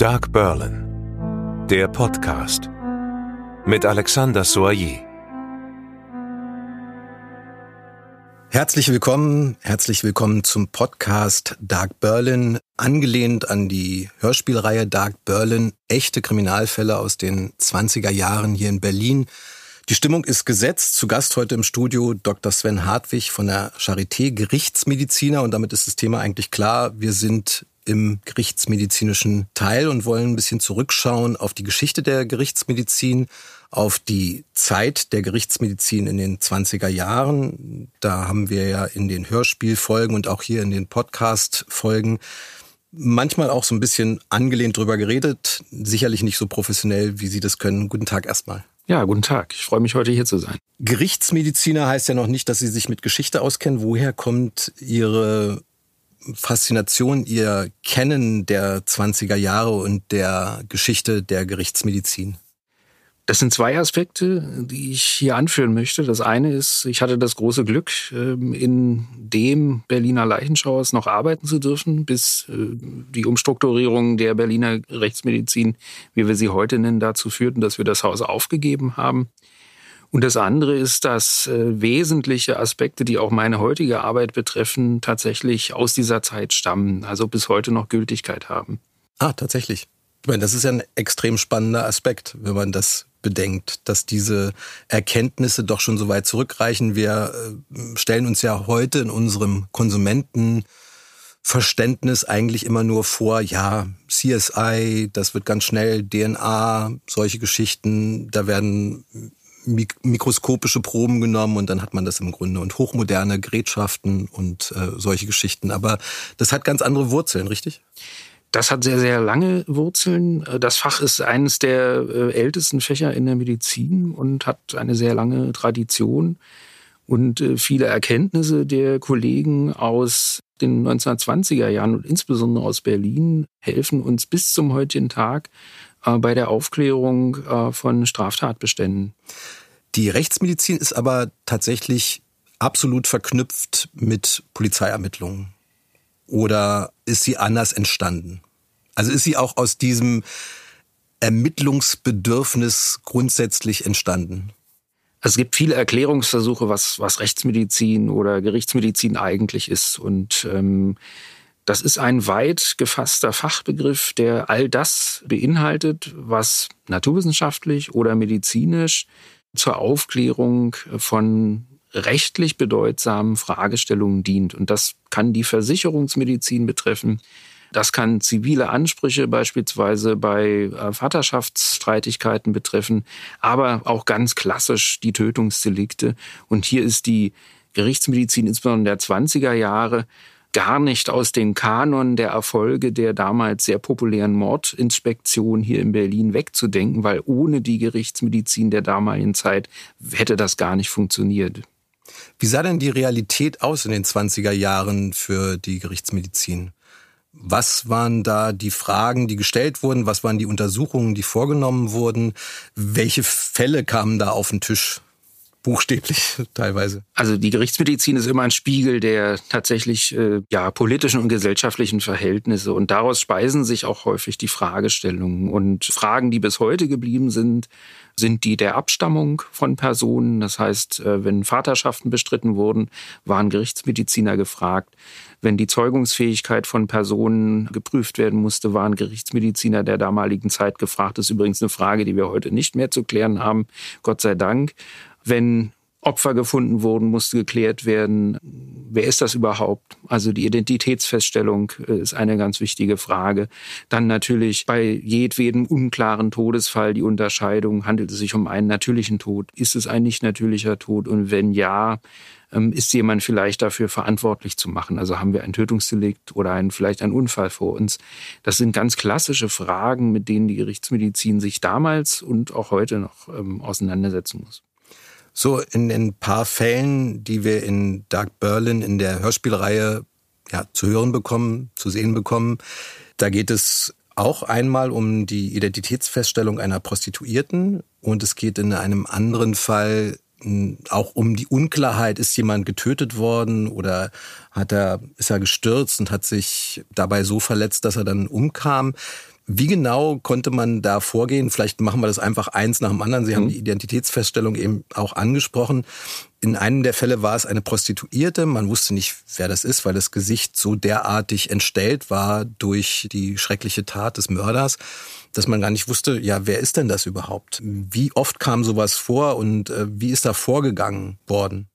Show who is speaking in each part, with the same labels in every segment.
Speaker 1: Dark Berlin, der Podcast mit Alexander Soyer.
Speaker 2: Herzlich willkommen, herzlich willkommen zum Podcast Dark Berlin, angelehnt an die Hörspielreihe Dark Berlin, echte Kriminalfälle aus den 20er Jahren hier in Berlin. Die Stimmung ist gesetzt. Zu Gast heute im Studio Dr. Sven Hartwig von der Charité, Gerichtsmediziner. Und damit ist das Thema eigentlich klar. Wir sind im gerichtsmedizinischen Teil und wollen ein bisschen zurückschauen auf die Geschichte der Gerichtsmedizin, auf die Zeit der Gerichtsmedizin in den 20er Jahren. Da haben wir ja in den Hörspielfolgen und auch hier in den Podcast-Folgen manchmal auch so ein bisschen angelehnt drüber geredet. Sicherlich nicht so professionell, wie Sie das können. Guten Tag erstmal.
Speaker 3: Ja, guten Tag. Ich freue mich heute hier zu sein.
Speaker 2: Gerichtsmediziner heißt ja noch nicht, dass Sie sich mit Geschichte auskennen. Woher kommt Ihre Faszination, Ihr Kennen der 20er Jahre und der Geschichte der Gerichtsmedizin?
Speaker 3: Das sind zwei Aspekte, die ich hier anführen möchte. Das eine ist, ich hatte das große Glück, ähm, in dem Berliner Leichenschauers noch arbeiten zu dürfen, bis äh, die Umstrukturierung der Berliner Rechtsmedizin, wie wir sie heute nennen, dazu führten, dass wir das Haus aufgegeben haben. Und das andere ist, dass äh, wesentliche Aspekte, die auch meine heutige Arbeit betreffen, tatsächlich aus dieser Zeit stammen, also bis heute noch Gültigkeit haben.
Speaker 2: Ah, tatsächlich. Ich meine, das ist ja ein extrem spannender Aspekt, wenn man das bedenkt, dass diese Erkenntnisse doch schon so weit zurückreichen. Wir äh, stellen uns ja heute in unserem Konsumentenverständnis eigentlich immer nur vor, ja, CSI, das wird ganz schnell, DNA, solche Geschichten, da werden mikroskopische Proben genommen und dann hat man das im Grunde und hochmoderne Gerätschaften und äh, solche Geschichten. Aber das hat ganz andere Wurzeln, richtig?
Speaker 3: Das hat sehr, sehr lange Wurzeln. Das Fach ist eines der äh, ältesten Fächer in der Medizin und hat eine sehr lange Tradition. Und äh, viele Erkenntnisse der Kollegen aus den 1920er Jahren und insbesondere aus Berlin helfen uns bis zum heutigen Tag äh, bei der Aufklärung äh, von Straftatbeständen.
Speaker 2: Die Rechtsmedizin ist aber tatsächlich absolut verknüpft mit Polizeiermittlungen. Oder ist sie anders entstanden? Also ist sie auch aus diesem Ermittlungsbedürfnis grundsätzlich entstanden?
Speaker 3: Es gibt viele Erklärungsversuche, was, was Rechtsmedizin oder Gerichtsmedizin eigentlich ist. Und ähm, das ist ein weit gefasster Fachbegriff, der all das beinhaltet, was naturwissenschaftlich oder medizinisch zur Aufklärung von rechtlich bedeutsamen Fragestellungen dient. Und das kann die Versicherungsmedizin betreffen. Das kann zivile Ansprüche beispielsweise bei äh, Vaterschaftsstreitigkeiten betreffen, aber auch ganz klassisch die Tötungsdelikte. Und hier ist die Gerichtsmedizin insbesondere der 20er Jahre gar nicht aus dem Kanon der Erfolge der damals sehr populären Mordinspektion hier in Berlin wegzudenken, weil ohne die Gerichtsmedizin der damaligen Zeit hätte das gar nicht funktioniert.
Speaker 2: Wie sah denn die Realität aus in den 20er Jahren für die Gerichtsmedizin? Was waren da die Fragen, die gestellt wurden? Was waren die Untersuchungen, die vorgenommen wurden? Welche Fälle kamen da auf den Tisch? Buchstäblich teilweise.
Speaker 3: Also die Gerichtsmedizin ist immer ein Spiegel der tatsächlich äh, ja politischen und gesellschaftlichen Verhältnisse und daraus speisen sich auch häufig die Fragestellungen und Fragen, die bis heute geblieben sind, sind die der Abstammung von Personen. Das heißt, äh, wenn Vaterschaften bestritten wurden, waren Gerichtsmediziner gefragt. Wenn die Zeugungsfähigkeit von Personen geprüft werden musste, waren Gerichtsmediziner der damaligen Zeit gefragt. Das ist übrigens eine Frage, die wir heute nicht mehr zu klären haben, Gott sei Dank. Wenn Opfer gefunden wurden, musste geklärt werden, wer ist das überhaupt? Also die Identitätsfeststellung äh, ist eine ganz wichtige Frage. Dann natürlich bei jedwedem unklaren Todesfall die Unterscheidung, handelt es sich um einen natürlichen Tod? Ist es ein nicht natürlicher Tod? Und wenn ja, ähm, ist jemand vielleicht dafür verantwortlich zu machen? Also haben wir ein Tötungsdelikt oder ein, vielleicht einen Unfall vor uns? Das sind ganz klassische Fragen, mit denen die Gerichtsmedizin sich damals und auch heute noch ähm, auseinandersetzen muss.
Speaker 2: So in ein paar Fällen, die wir in Dark Berlin in der Hörspielreihe ja, zu hören bekommen, zu sehen bekommen, da geht es auch einmal um die Identitätsfeststellung einer Prostituierten und es geht in einem anderen Fall hm, auch um die Unklarheit, ist jemand getötet worden oder hat er, ist er gestürzt und hat sich dabei so verletzt, dass er dann umkam. Wie genau konnte man da vorgehen? Vielleicht machen wir das einfach eins nach dem anderen. Sie haben mhm. die Identitätsfeststellung eben auch angesprochen. In einem der Fälle war es eine Prostituierte. Man wusste nicht, wer das ist, weil das Gesicht so derartig entstellt war durch die schreckliche Tat des Mörders, dass man gar nicht wusste, ja, wer ist denn das überhaupt? Wie oft kam sowas vor und äh, wie ist da vorgegangen worden?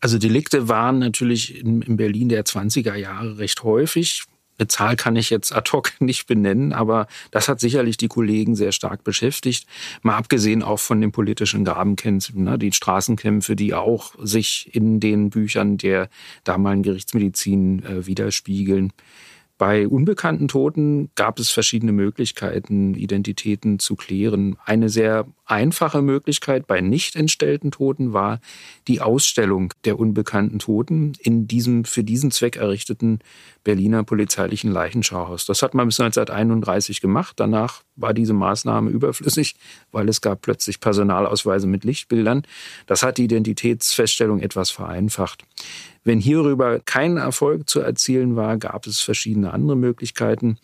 Speaker 3: Also Delikte waren natürlich in, in Berlin der 20er Jahre recht häufig. Eine Zahl kann ich jetzt ad hoc nicht benennen, aber das hat sicherlich die Kollegen sehr stark beschäftigt. Mal abgesehen auch von den politischen Grabenkämpfen, ne, die Straßenkämpfe, die auch sich in den Büchern der damaligen Gerichtsmedizin äh, widerspiegeln. Bei unbekannten Toten gab es verschiedene Möglichkeiten, Identitäten zu klären. Eine sehr einfache Möglichkeit bei nicht entstellten Toten war die Ausstellung der unbekannten Toten in diesem für diesen Zweck errichteten Berliner polizeilichen Leichenschauhaus. Das hat man bis 1931 gemacht. Danach war diese Maßnahme überflüssig, weil es gab plötzlich Personalausweise mit Lichtbildern. Das hat die Identitätsfeststellung etwas vereinfacht. Wenn hierüber kein Erfolg zu erzielen war, gab es verschiedene andere Möglichkeiten.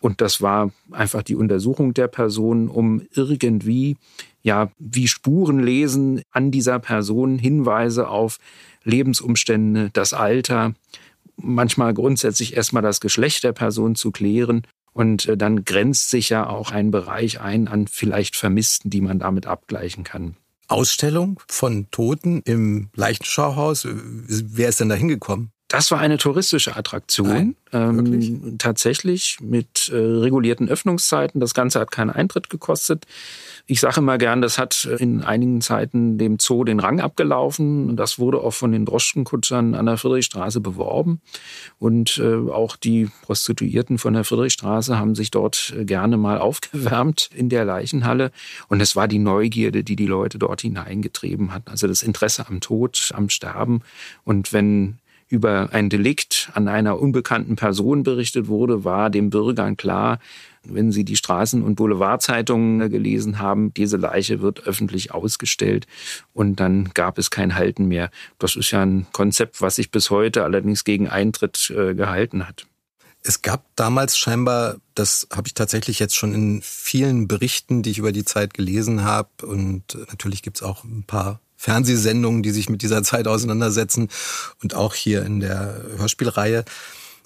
Speaker 3: Und das war einfach die Untersuchung der Person, um irgendwie, ja, wie Spuren lesen an dieser Person, Hinweise auf Lebensumstände, das Alter, manchmal grundsätzlich erstmal das Geschlecht der Person zu klären. Und äh, dann grenzt sich ja auch ein Bereich ein an vielleicht Vermissten, die man damit abgleichen kann.
Speaker 2: Ausstellung von Toten im Leichenschauhaus. Wer ist denn da hingekommen?
Speaker 3: Das war eine touristische Attraktion, Nein, ähm, tatsächlich mit äh, regulierten Öffnungszeiten. Das Ganze hat keinen Eintritt gekostet. Ich sage immer gern, das hat in einigen Zeiten dem Zoo den Rang abgelaufen. Das wurde auch von den Droschkenkutschern an der Friedrichstraße beworben. Und äh, auch die Prostituierten von der Friedrichstraße haben sich dort äh, gerne mal aufgewärmt in der Leichenhalle. Und es war die Neugierde, die die Leute dort hineingetrieben hat. Also das Interesse am Tod, am Sterben. Und wenn über ein Delikt an einer unbekannten Person berichtet wurde, war den Bürgern klar, wenn sie die Straßen- und Boulevardzeitungen gelesen haben, diese Leiche wird öffentlich ausgestellt und dann gab es kein Halten mehr. Das ist ja ein Konzept, was sich bis heute allerdings gegen Eintritt äh, gehalten hat.
Speaker 2: Es gab damals scheinbar, das habe ich tatsächlich jetzt schon in vielen Berichten, die ich über die Zeit gelesen habe, und natürlich gibt es auch ein paar Fernsehsendungen, die sich mit dieser Zeit auseinandersetzen und auch hier in der Hörspielreihe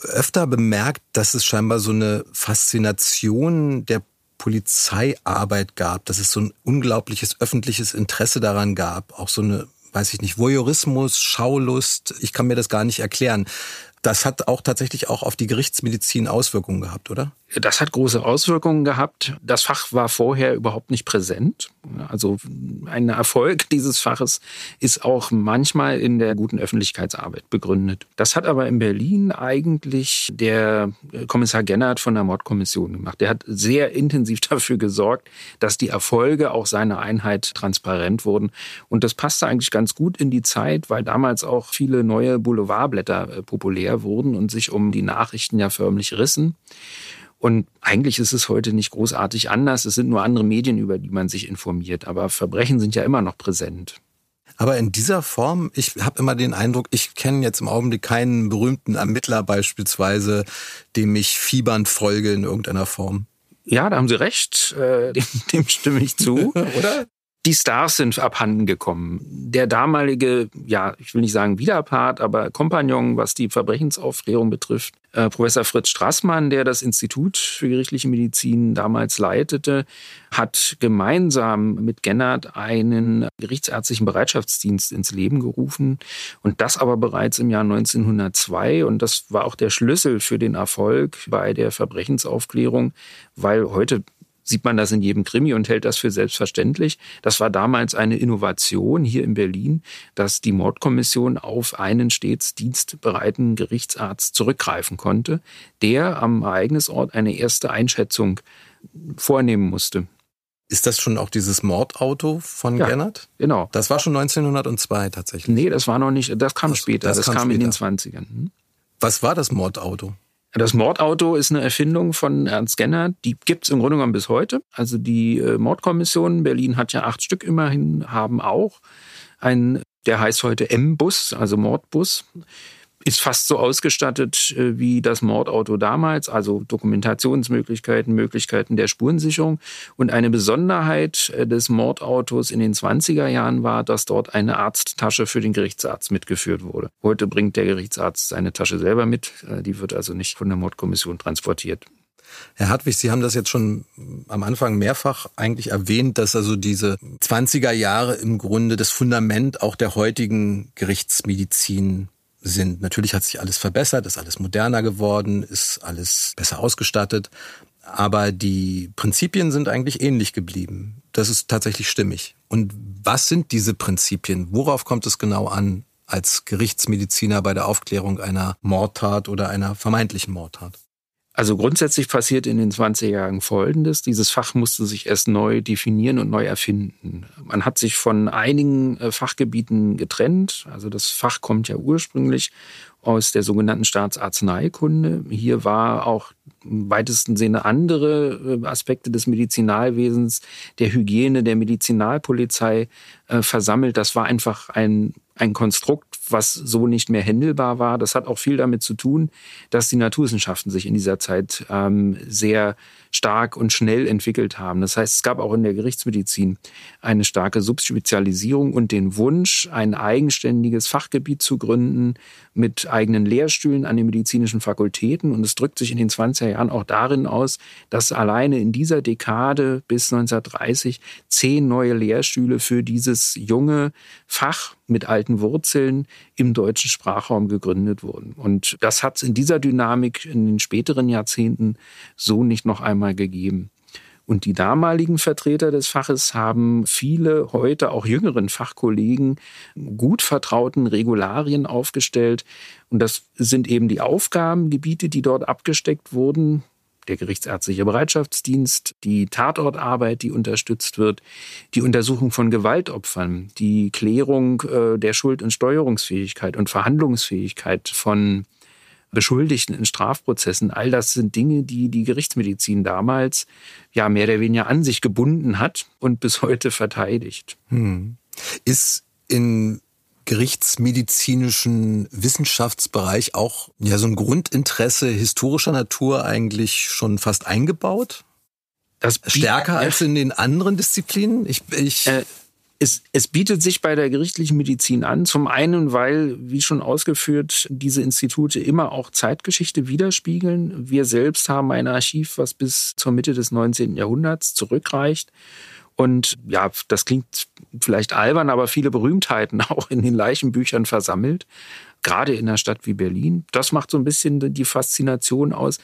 Speaker 2: öfter bemerkt, dass es scheinbar so eine Faszination der Polizeiarbeit gab, dass es so ein unglaubliches öffentliches Interesse daran gab, auch so eine, weiß ich nicht, Voyeurismus, Schaulust, ich kann mir das gar nicht erklären. Das hat auch tatsächlich auch auf die Gerichtsmedizin Auswirkungen gehabt, oder?
Speaker 3: Das hat große Auswirkungen gehabt. Das Fach war vorher überhaupt nicht präsent. Also ein Erfolg dieses Faches ist auch manchmal in der guten Öffentlichkeitsarbeit begründet. Das hat aber in Berlin eigentlich der Kommissar Gennert von der Mordkommission gemacht. Der hat sehr intensiv dafür gesorgt, dass die Erfolge auch seiner Einheit transparent wurden. Und das passte eigentlich ganz gut in die Zeit, weil damals auch viele neue Boulevardblätter äh, populär wurden und sich um die Nachrichten ja förmlich rissen. Und eigentlich ist es heute nicht großartig anders. Es sind nur andere Medien, über die man sich informiert. Aber Verbrechen sind ja immer noch präsent.
Speaker 2: Aber in dieser Form, ich habe immer den Eindruck, ich kenne jetzt im Augenblick keinen berühmten Ermittler beispielsweise, dem ich fiebernd folge in irgendeiner Form.
Speaker 3: Ja, da haben Sie recht. Äh, dem, dem stimme ich zu.
Speaker 2: Oder?
Speaker 3: Die Stars sind abhanden gekommen. Der damalige, ja, ich will nicht sagen Widerpart, aber Kompagnon, was die Verbrechensaufklärung betrifft, äh, Professor Fritz Strassmann, der das Institut für gerichtliche Medizin damals leitete, hat gemeinsam mit Gennert einen gerichtsärztlichen Bereitschaftsdienst ins Leben gerufen und das aber bereits im Jahr 1902 und das war auch der Schlüssel für den Erfolg bei der Verbrechensaufklärung, weil heute sieht man das in jedem Krimi und hält das für selbstverständlich. Das war damals eine Innovation hier in Berlin, dass die Mordkommission auf einen stets dienstbereiten Gerichtsarzt zurückgreifen konnte, der am Ereignisort eine erste Einschätzung vornehmen musste.
Speaker 2: Ist das schon auch dieses Mordauto von ja, Gennert?
Speaker 3: Genau.
Speaker 2: Das war schon 1902 tatsächlich.
Speaker 3: Nee, das war noch nicht, das kam das, später, das, das kam, kam später. in den 20ern. Hm?
Speaker 2: Was war das Mordauto?
Speaker 3: Das Mordauto ist eine Erfindung von Ernst Genner. Die gibt's im Grunde genommen bis heute. Also die äh, Mordkommission, Berlin hat ja acht Stück immerhin, haben auch ein, der heißt heute M-Bus, also Mordbus. Ist fast so ausgestattet äh, wie das Mordauto damals, also Dokumentationsmöglichkeiten, Möglichkeiten der Spurensicherung. Und eine Besonderheit äh, des Mordautos in den 20er Jahren war, dass dort eine Arzttasche für den Gerichtsarzt mitgeführt wurde. Heute bringt der Gerichtsarzt seine Tasche selber mit, äh, die wird also nicht von der Mordkommission transportiert.
Speaker 2: Herr Hartwig, Sie haben das jetzt schon am Anfang mehrfach eigentlich erwähnt, dass also diese 20er Jahre im Grunde das Fundament auch der heutigen Gerichtsmedizin sind. Natürlich hat sich alles verbessert, ist alles moderner geworden, ist alles besser ausgestattet. Aber die Prinzipien sind eigentlich ähnlich geblieben. Das ist tatsächlich stimmig. Und was sind diese Prinzipien? Worauf kommt es genau an als Gerichtsmediziner bei der Aufklärung einer Mordtat oder einer vermeintlichen Mordtat?
Speaker 3: Also grundsätzlich passiert in den 20 Jahren Folgendes. Dieses Fach musste sich erst neu definieren und neu erfinden. Man hat sich von einigen äh, Fachgebieten getrennt. Also das Fach kommt ja ursprünglich aus der sogenannten Staatsarzneikunde. Hier war auch im weitesten Sinne andere äh, Aspekte des Medizinalwesens, der Hygiene, der Medizinalpolizei äh, versammelt. Das war einfach ein ein Konstrukt, was so nicht mehr händelbar war. Das hat auch viel damit zu tun, dass die Naturwissenschaften sich in dieser Zeit ähm, sehr stark und schnell entwickelt haben. Das heißt, es gab auch in der Gerichtsmedizin eine starke Subspezialisierung und den Wunsch, ein eigenständiges Fachgebiet zu gründen mit eigenen Lehrstühlen an den medizinischen Fakultäten. Und es drückt sich in den 20er Jahren auch darin aus, dass alleine in dieser Dekade bis 1930 zehn neue Lehrstühle für dieses junge Fach mit alten Wurzeln im deutschen Sprachraum gegründet wurden. Und das hat es in dieser Dynamik in den späteren Jahrzehnten so nicht noch einmal gegeben. Und die damaligen Vertreter des Faches haben viele heute auch jüngeren Fachkollegen gut vertrauten Regularien aufgestellt. Und das sind eben die Aufgabengebiete, die dort abgesteckt wurden der Gerichtsärztliche Bereitschaftsdienst, die Tatortarbeit, die unterstützt wird, die Untersuchung von Gewaltopfern, die Klärung äh, der Schuld- und Steuerungsfähigkeit und Verhandlungsfähigkeit von Beschuldigten in Strafprozessen. All das sind Dinge, die die Gerichtsmedizin damals ja mehr oder weniger an sich gebunden hat und bis heute verteidigt. Hm.
Speaker 2: Ist in gerichtsmedizinischen Wissenschaftsbereich auch ja so ein Grundinteresse historischer Natur eigentlich schon fast eingebaut? Das Stärker als in den anderen Disziplinen?
Speaker 3: Ich, ich äh, es, es bietet sich bei der gerichtlichen Medizin an. Zum einen, weil, wie schon ausgeführt, diese Institute immer auch Zeitgeschichte widerspiegeln. Wir selbst haben ein Archiv, was bis zur Mitte des 19. Jahrhunderts zurückreicht. Und ja, das klingt vielleicht albern, aber viele Berühmtheiten auch in den Leichenbüchern versammelt. Gerade in einer Stadt wie Berlin. Das macht so ein bisschen die Faszination aus.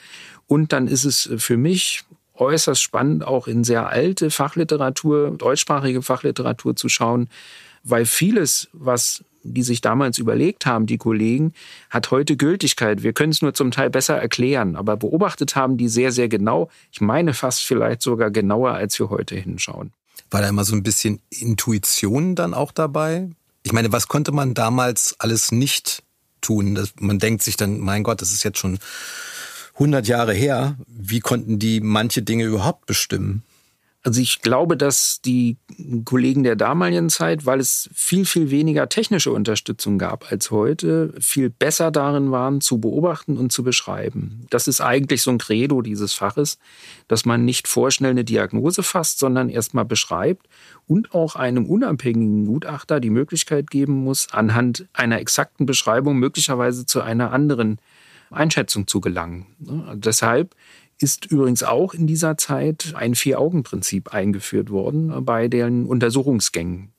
Speaker 3: Und dann ist es für mich äußerst spannend, auch in sehr alte Fachliteratur, deutschsprachige Fachliteratur zu schauen, weil vieles, was die sich damals überlegt haben, die Kollegen, hat heute Gültigkeit. Wir können es nur zum Teil besser erklären, aber beobachtet haben die sehr, sehr genau. Ich meine fast vielleicht sogar genauer, als wir heute hinschauen.
Speaker 2: War da immer so ein bisschen Intuition dann auch dabei? Ich meine, was konnte man damals alles nicht tun? Das, man denkt sich dann, mein Gott, das ist jetzt schon 100 Jahre her. Wie konnten die manche Dinge überhaupt bestimmen?
Speaker 3: Also ich glaube, dass die Kollegen der damaligen Zeit, weil es viel, viel weniger technische Unterstützung gab als heute, viel besser darin waren, zu beobachten und zu beschreiben. Das ist eigentlich so ein Credo dieses Faches, dass man nicht vorschnell eine Diagnose fasst, sondern erstmal beschreibt und auch einem unabhängigen Gutachter die Möglichkeit geben muss, anhand einer exakten Beschreibung möglicherweise zu einer anderen Einschätzung zu gelangen. Deshalb ist übrigens auch in dieser Zeit ein Vier-Augen-Prinzip eingeführt worden bei den Untersuchungsgängen.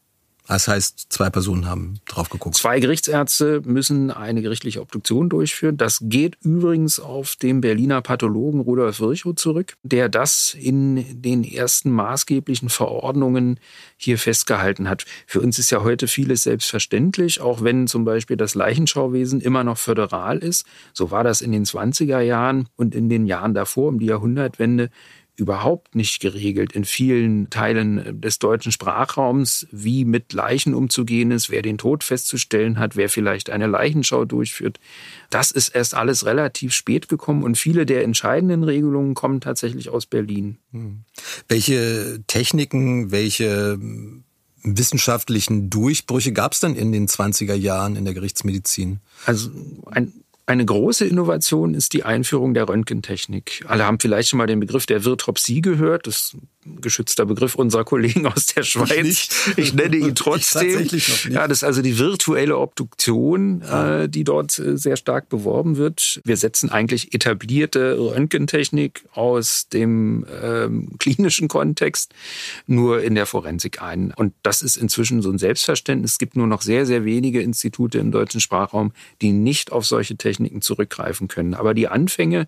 Speaker 2: Das heißt, zwei Personen haben drauf geguckt.
Speaker 3: Zwei Gerichtsärzte müssen eine gerichtliche Obduktion durchführen. Das geht übrigens auf den Berliner Pathologen Rudolf Virchow zurück, der das in den ersten maßgeblichen Verordnungen hier festgehalten hat. Für uns ist ja heute vieles selbstverständlich, auch wenn zum Beispiel das Leichenschauwesen immer noch föderal ist. So war das in den 20er Jahren und in den Jahren davor, um die Jahrhundertwende überhaupt nicht geregelt in vielen Teilen des deutschen Sprachraums, wie mit Leichen umzugehen ist, wer den Tod festzustellen hat, wer vielleicht eine Leichenschau durchführt. Das ist erst alles relativ spät gekommen und viele der entscheidenden Regelungen kommen tatsächlich aus Berlin. Hm.
Speaker 2: Welche Techniken, welche wissenschaftlichen Durchbrüche gab es dann in den 20er Jahren in der Gerichtsmedizin?
Speaker 3: Also ein eine große Innovation ist die Einführung der Röntgentechnik. Alle haben vielleicht schon mal den Begriff der Virtropsie gehört. Das geschützter Begriff unserer Kollegen aus der Schweiz. Ich, ich nenne ihn trotzdem. Ja, das ist also die virtuelle Obduktion, ja. äh, die dort äh, sehr stark beworben wird. Wir setzen eigentlich etablierte Röntgentechnik aus dem ähm, klinischen Kontext nur in der Forensik ein. Und das ist inzwischen so ein Selbstverständnis. Es gibt nur noch sehr, sehr wenige Institute im deutschen Sprachraum, die nicht auf solche Technik Techniken zurückgreifen können. Aber die Anfänge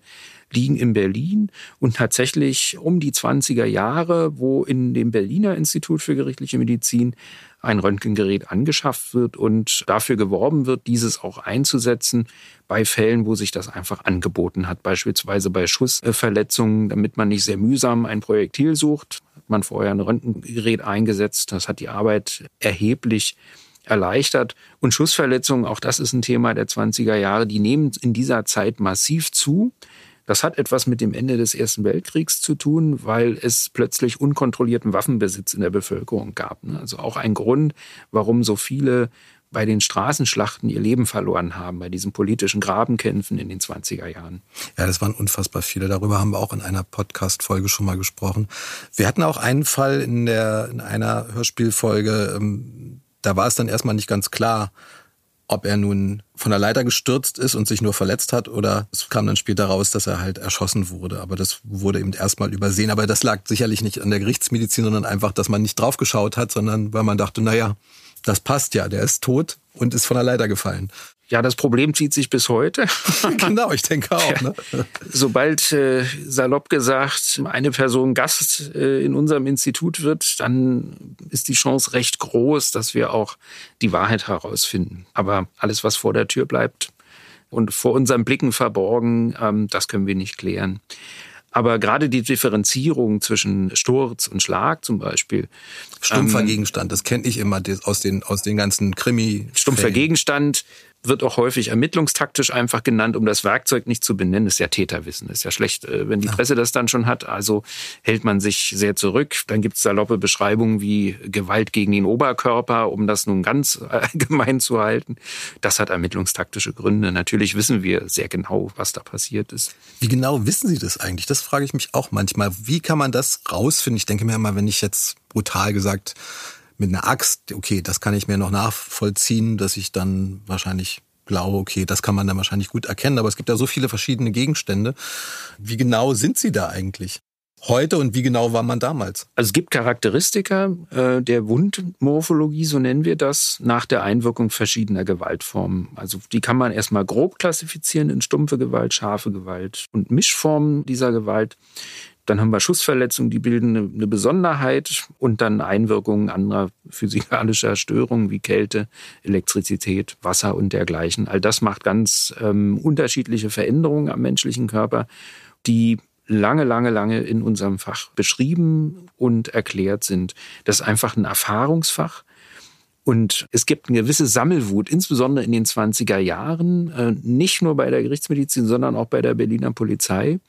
Speaker 3: liegen in Berlin und tatsächlich um die 20er Jahre, wo in dem Berliner Institut für gerichtliche Medizin ein Röntgengerät angeschafft wird und dafür geworben wird, dieses auch einzusetzen bei Fällen, wo sich das einfach angeboten hat, beispielsweise bei Schussverletzungen, damit man nicht sehr mühsam ein Projektil sucht, hat man vorher ein Röntgengerät eingesetzt. Das hat die Arbeit erheblich erleichtert. Und Schussverletzungen, auch das ist ein Thema der 20er Jahre, die nehmen in dieser Zeit massiv zu. Das hat etwas mit dem Ende des Ersten Weltkriegs zu tun, weil es plötzlich unkontrollierten Waffenbesitz in der Bevölkerung gab. Ne? Also auch ein Grund, warum so viele bei den Straßenschlachten ihr Leben verloren haben, bei diesen politischen Grabenkämpfen in den 20er Jahren.
Speaker 2: Ja, das waren unfassbar viele. Darüber haben wir auch in einer Podcast-Folge schon mal gesprochen. Wir hatten auch einen Fall in, der, in einer Hörspielfolge, ähm, da war es dann erstmal nicht ganz klar, ob er nun von der Leiter gestürzt ist und sich nur verletzt hat oder es kam dann später raus, dass er halt erschossen wurde. Aber das wurde eben erstmal übersehen. Aber das lag sicherlich nicht an der Gerichtsmedizin, sondern einfach, dass man nicht draufgeschaut hat, sondern weil man dachte, naja, das passt ja, der ist tot und ist von der Leiter gefallen.
Speaker 3: Ja, das Problem zieht sich bis heute.
Speaker 2: genau, ich denke auch. Ne?
Speaker 3: Sobald, äh, salopp gesagt, eine Person Gast äh, in unserem Institut wird, dann ist die Chance recht groß, dass wir auch die Wahrheit herausfinden. Aber alles, was vor der Tür bleibt und vor unseren Blicken verborgen, ähm, das können wir nicht klären. Aber gerade die Differenzierung zwischen Sturz und Schlag zum Beispiel.
Speaker 2: Stumpfer ähm, Gegenstand, das kenne ich immer aus den, aus den ganzen Krimi.
Speaker 3: Stumpfer Gegenstand wird auch häufig ermittlungstaktisch einfach genannt, um das Werkzeug nicht zu benennen. Ist ja Täterwissen. Ist ja schlecht, äh, wenn die Presse das dann schon hat. Also hält man sich sehr zurück. Dann gibt es saloppe Beschreibungen wie Gewalt gegen den Oberkörper, um das nun ganz allgemein zu halten. Das hat ermittlungstaktische Gründe. Natürlich wissen wir sehr genau, was da passiert ist.
Speaker 2: Wie genau wissen Sie das eigentlich? Das frage ich mich auch manchmal. Wie kann man das rausfinden? Ich denke mir immer, wenn ich jetzt brutal gesagt mit einer Axt, okay, das kann ich mir noch nachvollziehen, dass ich dann wahrscheinlich glaube, okay, das kann man dann wahrscheinlich gut erkennen, aber es gibt ja so viele verschiedene Gegenstände. Wie genau sind sie da eigentlich? Heute und wie genau war man damals?
Speaker 3: Also es gibt Charakteristika äh, der Wundmorphologie, so nennen wir das, nach der Einwirkung verschiedener Gewaltformen. Also die kann man erstmal grob klassifizieren in stumpfe Gewalt, scharfe Gewalt und Mischformen dieser Gewalt. Dann haben wir Schussverletzungen, die bilden eine Besonderheit und dann Einwirkungen anderer physikalischer Störungen wie Kälte, Elektrizität, Wasser und dergleichen. All das macht ganz ähm, unterschiedliche Veränderungen am menschlichen Körper, die lange, lange, lange in unserem Fach beschrieben und erklärt sind. Das ist einfach ein Erfahrungsfach. Und es gibt eine gewisse Sammelwut, insbesondere in den 20er Jahren, äh, nicht nur bei der Gerichtsmedizin, sondern auch bei der Berliner Polizei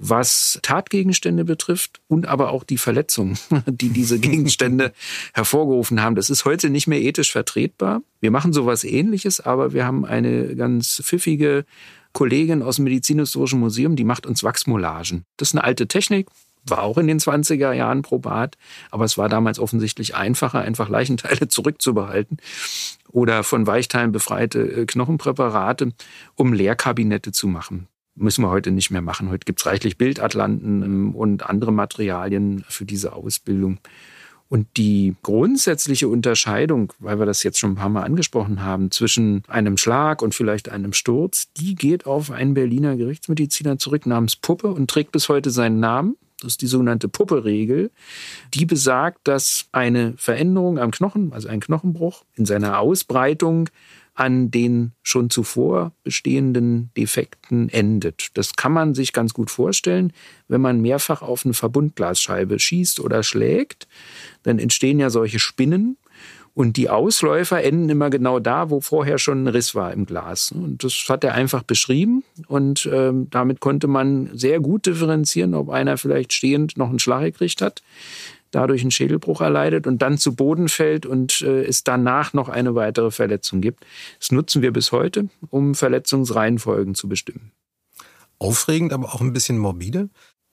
Speaker 3: was Tatgegenstände betrifft und aber auch die Verletzungen, die diese Gegenstände hervorgerufen haben. Das ist heute nicht mehr ethisch vertretbar. Wir machen sowas ähnliches, aber wir haben eine ganz pfiffige Kollegin aus dem Medizinhistorischen Museum, die macht uns Wachsmollagen. Das ist eine alte Technik, war auch in den 20er Jahren probat, aber es war damals offensichtlich einfacher, einfach Leichenteile zurückzubehalten oder von Weichteilen befreite äh, Knochenpräparate, um Leerkabinette zu machen müssen wir heute nicht mehr machen. Heute gibt es reichlich Bildatlanten ähm, und andere Materialien für diese Ausbildung. Und die grundsätzliche Unterscheidung, weil wir das jetzt schon ein paar Mal angesprochen haben, zwischen einem Schlag und vielleicht einem Sturz, die geht auf einen Berliner Gerichtsmediziner zurück namens Puppe und trägt bis heute seinen Namen. Das ist die sogenannte Puppe-Regel. Die besagt, dass eine Veränderung am Knochen, also ein Knochenbruch, in seiner Ausbreitung an den schon zuvor bestehenden Defekten endet. Das kann man sich ganz gut vorstellen, wenn man mehrfach auf eine Verbundglasscheibe schießt oder schlägt, dann entstehen ja solche Spinnen und die Ausläufer enden immer genau da, wo vorher schon ein Riss war im Glas. Und das hat er einfach beschrieben. Und ähm, damit konnte man sehr gut differenzieren, ob einer vielleicht stehend noch einen Schlag gekriegt hat dadurch einen Schädelbruch erleidet und dann zu Boden fällt und äh, es danach noch eine weitere Verletzung gibt. Das nutzen wir bis heute, um Verletzungsreihenfolgen zu bestimmen.
Speaker 2: Aufregend, aber auch ein bisschen morbide.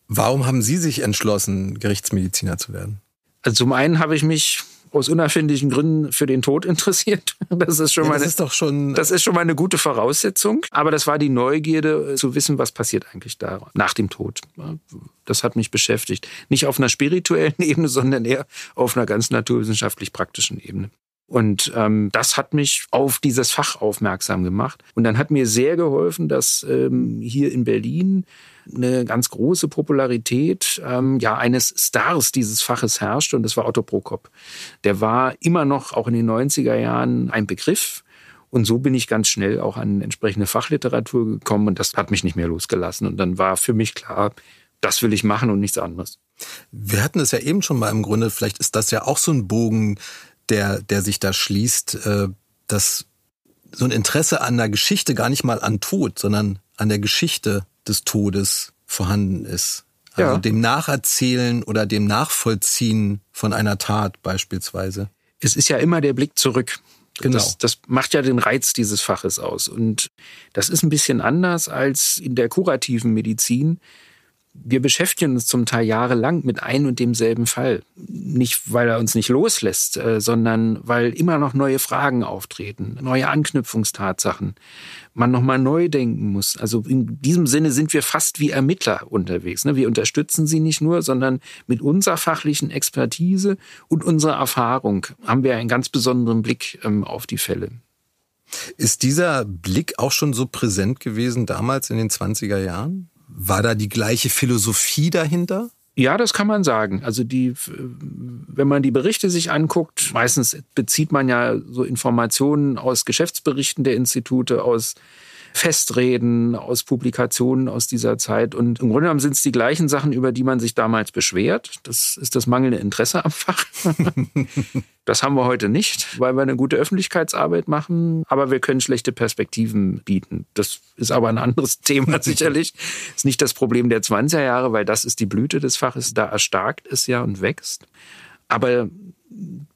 Speaker 2: Warum haben Sie sich entschlossen, Gerichtsmediziner zu werden?
Speaker 3: Also zum einen habe ich mich aus unerfindlichen Gründen für den Tod interessiert. Das ist schon ja,
Speaker 2: das
Speaker 3: meine,
Speaker 2: ist doch schon,
Speaker 3: das ist schon mal eine gute Voraussetzung. Aber das war die Neugierde zu wissen, was passiert eigentlich da nach dem Tod. Das hat mich beschäftigt. Nicht auf einer spirituellen Ebene, sondern eher auf einer ganz naturwissenschaftlich praktischen Ebene. Und ähm, das hat mich auf dieses Fach aufmerksam gemacht. Und dann hat mir sehr geholfen, dass ähm, hier in Berlin eine ganz große Popularität ähm, ja eines Stars dieses Faches herrschte und das war Otto Prokop. Der war immer noch auch in den 90er Jahren ein Begriff. Und so bin ich ganz schnell auch an entsprechende Fachliteratur gekommen und das hat mich nicht mehr losgelassen. Und dann war für mich klar, das will ich machen und nichts anderes.
Speaker 2: Wir hatten es ja eben schon mal im Grunde, vielleicht ist das ja auch so ein Bogen, der, der sich da schließt, äh, dass so ein Interesse an der Geschichte gar nicht mal an Tod, sondern an der Geschichte des Todes vorhanden ist. Also ja. dem Nacherzählen oder dem Nachvollziehen von einer Tat beispielsweise.
Speaker 3: Es ist ja immer der Blick zurück.
Speaker 2: Genau.
Speaker 3: Das, das macht ja den Reiz dieses Faches aus. Und das ist ein bisschen anders als in der kurativen Medizin wir beschäftigen uns zum Teil jahrelang mit ein und demselben Fall. Nicht, weil er uns nicht loslässt, äh, sondern weil immer noch neue Fragen auftreten, neue Anknüpfungstatsachen, man nochmal neu denken muss. Also in diesem Sinne sind wir fast wie Ermittler unterwegs. Ne? Wir unterstützen sie nicht nur, sondern mit unserer fachlichen Expertise und unserer Erfahrung haben wir einen ganz besonderen Blick ähm, auf die Fälle.
Speaker 2: Ist dieser Blick auch schon so präsent gewesen damals in den 20er Jahren? War da die gleiche Philosophie dahinter?
Speaker 3: Ja, das kann man sagen. Also die, wenn man die Berichte sich anguckt, meistens bezieht man ja so Informationen aus Geschäftsberichten der Institute, aus Festreden, aus Publikationen aus dieser Zeit. Und im Grunde genommen sind es die gleichen Sachen, über die man sich damals beschwert. Das ist das mangelnde Interesse am Fach. das haben wir heute nicht, weil wir eine gute Öffentlichkeitsarbeit machen, aber wir können schlechte Perspektiven bieten. Das ist aber ein anderes Thema sicherlich. Das ist nicht das Problem der 20er Jahre, weil das ist die Blüte des Faches. Da erstarkt es ja und wächst. Aber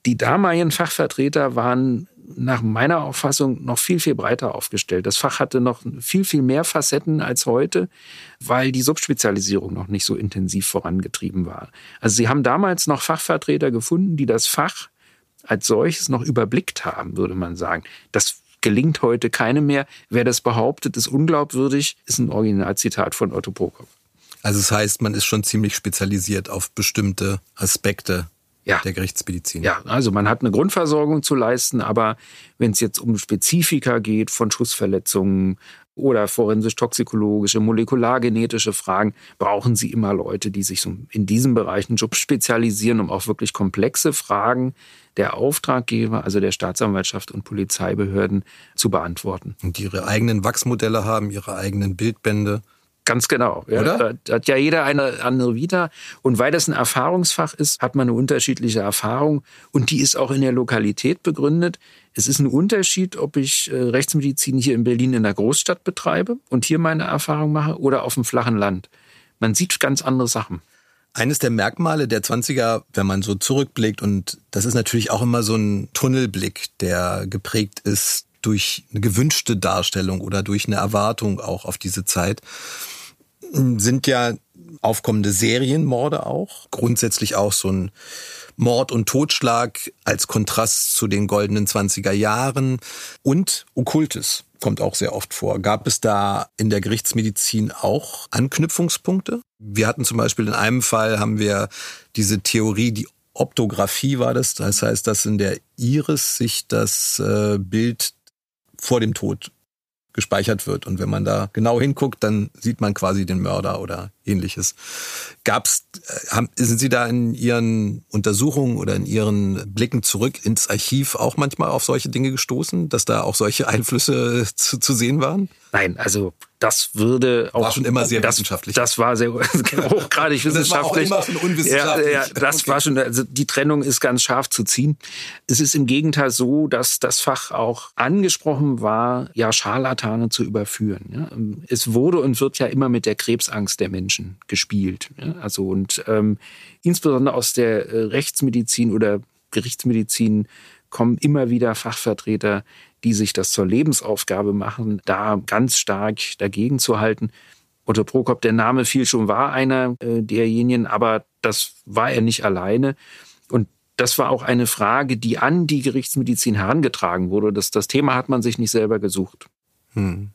Speaker 3: die damaligen Fachvertreter waren nach meiner Auffassung noch viel, viel breiter aufgestellt. Das Fach hatte noch viel, viel mehr Facetten als heute, weil die Subspezialisierung noch nicht so intensiv vorangetrieben war. Also sie haben damals noch Fachvertreter gefunden, die das Fach als solches noch überblickt haben, würde man sagen. Das gelingt heute keinem mehr. Wer das behauptet, ist unglaubwürdig, ist ein Originalzitat von Otto Prokop.
Speaker 2: Also es das heißt, man ist schon ziemlich spezialisiert auf bestimmte Aspekte ja. der Gerichtsmedizin.
Speaker 3: Ja, also man hat eine Grundversorgung zu leisten, aber wenn es jetzt um Spezifika geht von Schussverletzungen oder forensisch-toxikologische, molekulargenetische Fragen, brauchen Sie immer Leute, die sich so in diesem Bereich einen Job spezialisieren, um auch wirklich komplexe Fragen der Auftraggeber, also der Staatsanwaltschaft und Polizeibehörden, zu beantworten.
Speaker 2: Und die ihre eigenen Wachsmodelle haben, ihre eigenen Bildbände.
Speaker 3: Ganz genau. Ja. Oder? Da hat ja jeder eine andere Vita. Und weil das ein Erfahrungsfach ist, hat man eine unterschiedliche Erfahrung. Und die ist auch in der Lokalität begründet. Es ist ein Unterschied, ob ich äh, Rechtsmedizin hier in Berlin in der Großstadt betreibe und hier meine Erfahrung mache oder auf dem flachen Land. Man sieht ganz andere Sachen.
Speaker 2: Eines der Merkmale der 20er, wenn man so zurückblickt, und das ist natürlich auch immer so ein Tunnelblick, der geprägt ist durch eine gewünschte Darstellung oder durch eine Erwartung auch auf diese Zeit, sind ja aufkommende Serienmorde auch. Grundsätzlich auch so ein Mord und Totschlag als Kontrast zu den goldenen 20er Jahren und Okkultes kommt auch sehr oft vor. Gab es da in der Gerichtsmedizin auch Anknüpfungspunkte? Wir hatten zum Beispiel in einem Fall haben wir diese Theorie, die Optographie war das. Das heißt, dass in der Iris sich das äh, Bild vor dem Tod gespeichert wird. Und wenn man da genau hinguckt, dann sieht man quasi den Mörder oder ähnliches. Gab's, äh, haben, sind Sie da in Ihren Untersuchungen oder in Ihren Blicken zurück ins Archiv auch manchmal auf solche Dinge gestoßen, dass da auch solche Einflüsse zu, zu sehen waren?
Speaker 3: Nein, also das würde auch.
Speaker 2: War schon immer sehr
Speaker 3: das,
Speaker 2: wissenschaftlich.
Speaker 3: Das war sehr hochgradig wissenschaftlich.
Speaker 2: Das war auch immer schon unwissenschaftlich.
Speaker 3: Ja, ja das okay. war schon, also die Trennung ist ganz scharf zu ziehen. Es ist im Gegenteil so, dass das Fach auch angesprochen war, ja, Scharlatane zu überführen. Es wurde und wird ja immer mit der Krebsangst der Menschen gespielt. Also und ähm, insbesondere aus der äh, Rechtsmedizin oder Gerichtsmedizin kommen immer wieder Fachvertreter, die sich das zur Lebensaufgabe machen, da ganz stark dagegen zu halten. Otto Prokop, der Name fiel schon, war einer äh, derjenigen, aber das war er nicht alleine. Und das war auch eine Frage, die an die Gerichtsmedizin herangetragen wurde. Das, das Thema hat man sich nicht selber gesucht. Hm.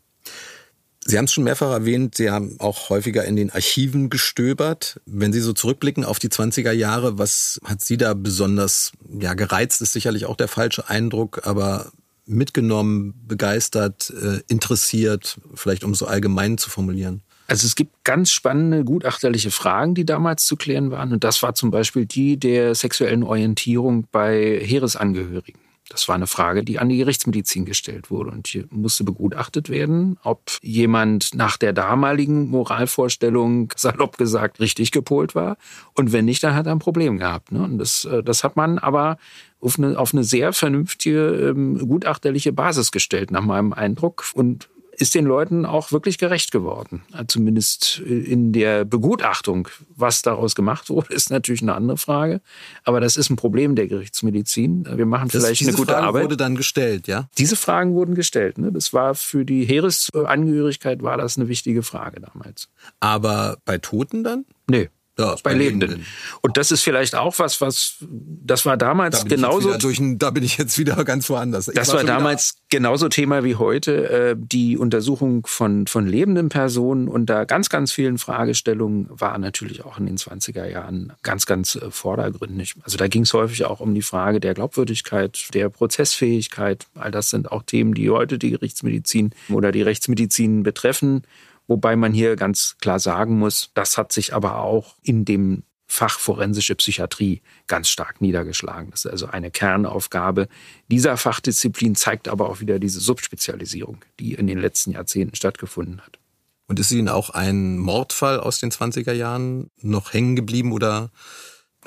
Speaker 2: Sie haben es schon mehrfach erwähnt, Sie haben auch häufiger in den Archiven gestöbert. Wenn Sie so zurückblicken auf die 20er Jahre, was hat Sie da besonders ja, gereizt, ist sicherlich auch der falsche Eindruck, aber mitgenommen, begeistert, äh, interessiert, vielleicht um so allgemein zu formulieren?
Speaker 3: Also es gibt ganz spannende gutachterliche Fragen, die damals zu klären waren. Und das war zum Beispiel die der sexuellen Orientierung bei Heeresangehörigen. Das war eine Frage, die an die Gerichtsmedizin gestellt wurde. Und hier musste begutachtet werden, ob jemand nach der damaligen Moralvorstellung, salopp gesagt, richtig gepolt war. Und wenn nicht, dann hat er ein Problem gehabt. Ne? Und das, äh, das hat man aber auf eine, auf eine sehr vernünftige, ähm, gutachterliche Basis gestellt, nach meinem Eindruck. Und ist den Leuten auch wirklich gerecht geworden. Zumindest in der Begutachtung. Was daraus gemacht wurde, ist natürlich eine andere Frage. Aber das ist ein Problem der Gerichtsmedizin. Wir machen das, vielleicht eine gute
Speaker 2: Fragen
Speaker 3: Arbeit.
Speaker 2: wurde dann gestellt, ja?
Speaker 3: Diese Fragen wurden gestellt. Ne? Das war für die Heeresangehörigkeit war das eine wichtige Frage damals.
Speaker 2: Aber bei Toten dann?
Speaker 3: Nee. Ja, bei, bei Lebenden. Lebenden. Und das ist vielleicht auch was, was das war damals da genauso.
Speaker 2: Durch, da bin ich jetzt wieder ganz woanders. Ich
Speaker 3: das war, war damals genauso Thema wie heute. Äh, die Untersuchung von, von lebenden Personen unter ganz, ganz vielen Fragestellungen war natürlich auch in den 20er Jahren ganz, ganz äh, vordergründig. Also da ging es häufig auch um die Frage der Glaubwürdigkeit, der Prozessfähigkeit. All das sind auch Themen, die heute die Gerichtsmedizin oder die Rechtsmedizin betreffen. Wobei man hier ganz klar sagen muss, das hat sich aber auch in dem Fach forensische Psychiatrie ganz stark niedergeschlagen. Das ist also eine Kernaufgabe dieser Fachdisziplin, zeigt aber auch wieder diese Subspezialisierung, die in den letzten Jahrzehnten stattgefunden hat.
Speaker 2: Und ist Ihnen auch ein Mordfall aus den 20er Jahren noch hängen geblieben oder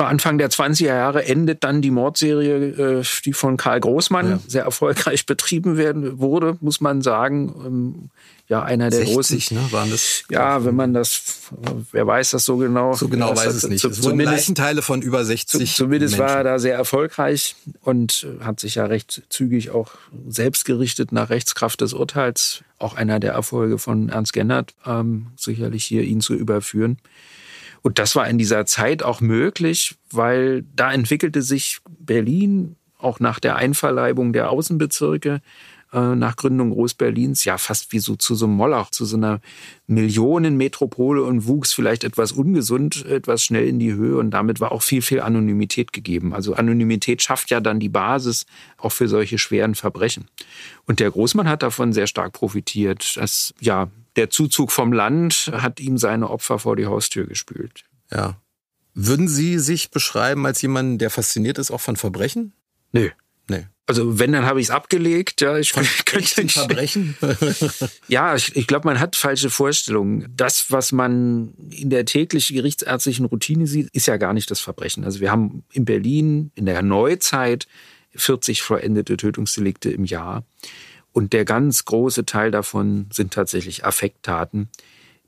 Speaker 3: Anfang der 20er Jahre endet dann die Mordserie, äh, die von Karl Großmann ja. sehr erfolgreich betrieben werden wurde, muss man sagen. Ähm, ja, einer der 60, großen.
Speaker 2: Ne, waren das?
Speaker 3: Ja, wenn man das, wer weiß das so genau?
Speaker 2: So genau weiß es nicht. Es wurden Leichenteile von über 60.
Speaker 3: Zumindest
Speaker 2: Menschen.
Speaker 3: war er da sehr erfolgreich und hat sich ja recht zügig auch selbst gerichtet nach Rechtskraft des Urteils. Auch einer der Erfolge von Ernst Gennert, ähm, sicherlich hier ihn zu überführen. Und das war in dieser Zeit auch möglich, weil da entwickelte sich Berlin auch nach der Einverleibung der Außenbezirke äh, nach Gründung Groß-Berlins ja fast wie so zu so einem Moloch, zu so einer Millionenmetropole und wuchs vielleicht etwas ungesund, etwas schnell in die Höhe und damit war auch viel, viel Anonymität gegeben. Also Anonymität schafft ja dann die Basis auch für solche schweren Verbrechen. Und der Großmann hat davon sehr stark profitiert, dass ja der Zuzug vom Land hat ihm seine Opfer vor die Haustür gespült.
Speaker 2: Ja. Würden Sie sich beschreiben als jemanden, der fasziniert ist auch von Verbrechen?
Speaker 3: Nö. Also wenn, dann habe ich es abgelegt. Ja, ich
Speaker 2: Von könnte nicht Verbrechen.
Speaker 3: ja, ich, ich glaube, man hat falsche Vorstellungen. Das, was man in der täglichen gerichtsärztlichen Routine sieht, ist ja gar nicht das Verbrechen. Also wir haben in Berlin in der Neuzeit 40 vollendete Tötungsdelikte im Jahr. Und der ganz große Teil davon sind tatsächlich Affekttaten,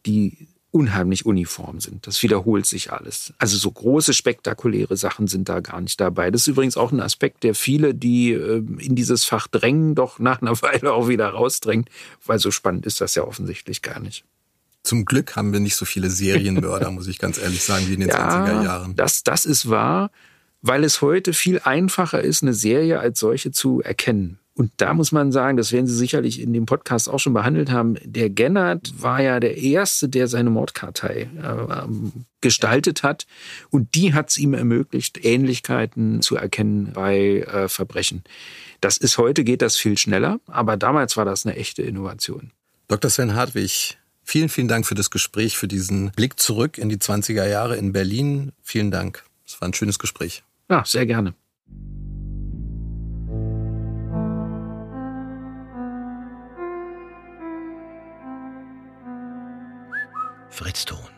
Speaker 3: die unheimlich uniform sind. Das wiederholt sich alles. Also so große, spektakuläre Sachen sind da gar nicht dabei. Das ist übrigens auch ein Aspekt, der viele, die ähm, in dieses Fach drängen, doch nach einer Weile auch wieder rausdrängt, weil so spannend ist das ja offensichtlich gar nicht.
Speaker 2: Zum Glück haben wir nicht so viele Serienmörder, muss ich ganz ehrlich sagen, wie in den ja, 20er Jahren.
Speaker 3: Das, das ist wahr, weil es heute viel einfacher ist, eine Serie als solche zu erkennen. Und da muss man sagen, das werden Sie sicherlich in dem Podcast auch schon behandelt haben, der Gennert war ja der Erste, der seine Mordkartei äh, gestaltet hat. Und die hat es ihm ermöglicht, Ähnlichkeiten zu erkennen bei äh, Verbrechen. Das ist heute, geht das viel schneller, aber damals war das eine echte Innovation.
Speaker 2: Dr. Sven Hartwig, vielen, vielen Dank für das Gespräch, für diesen Blick zurück in die 20er Jahre in Berlin. Vielen Dank. Es war ein schönes Gespräch.
Speaker 3: Ja, sehr gerne.
Speaker 2: Fritz Thun.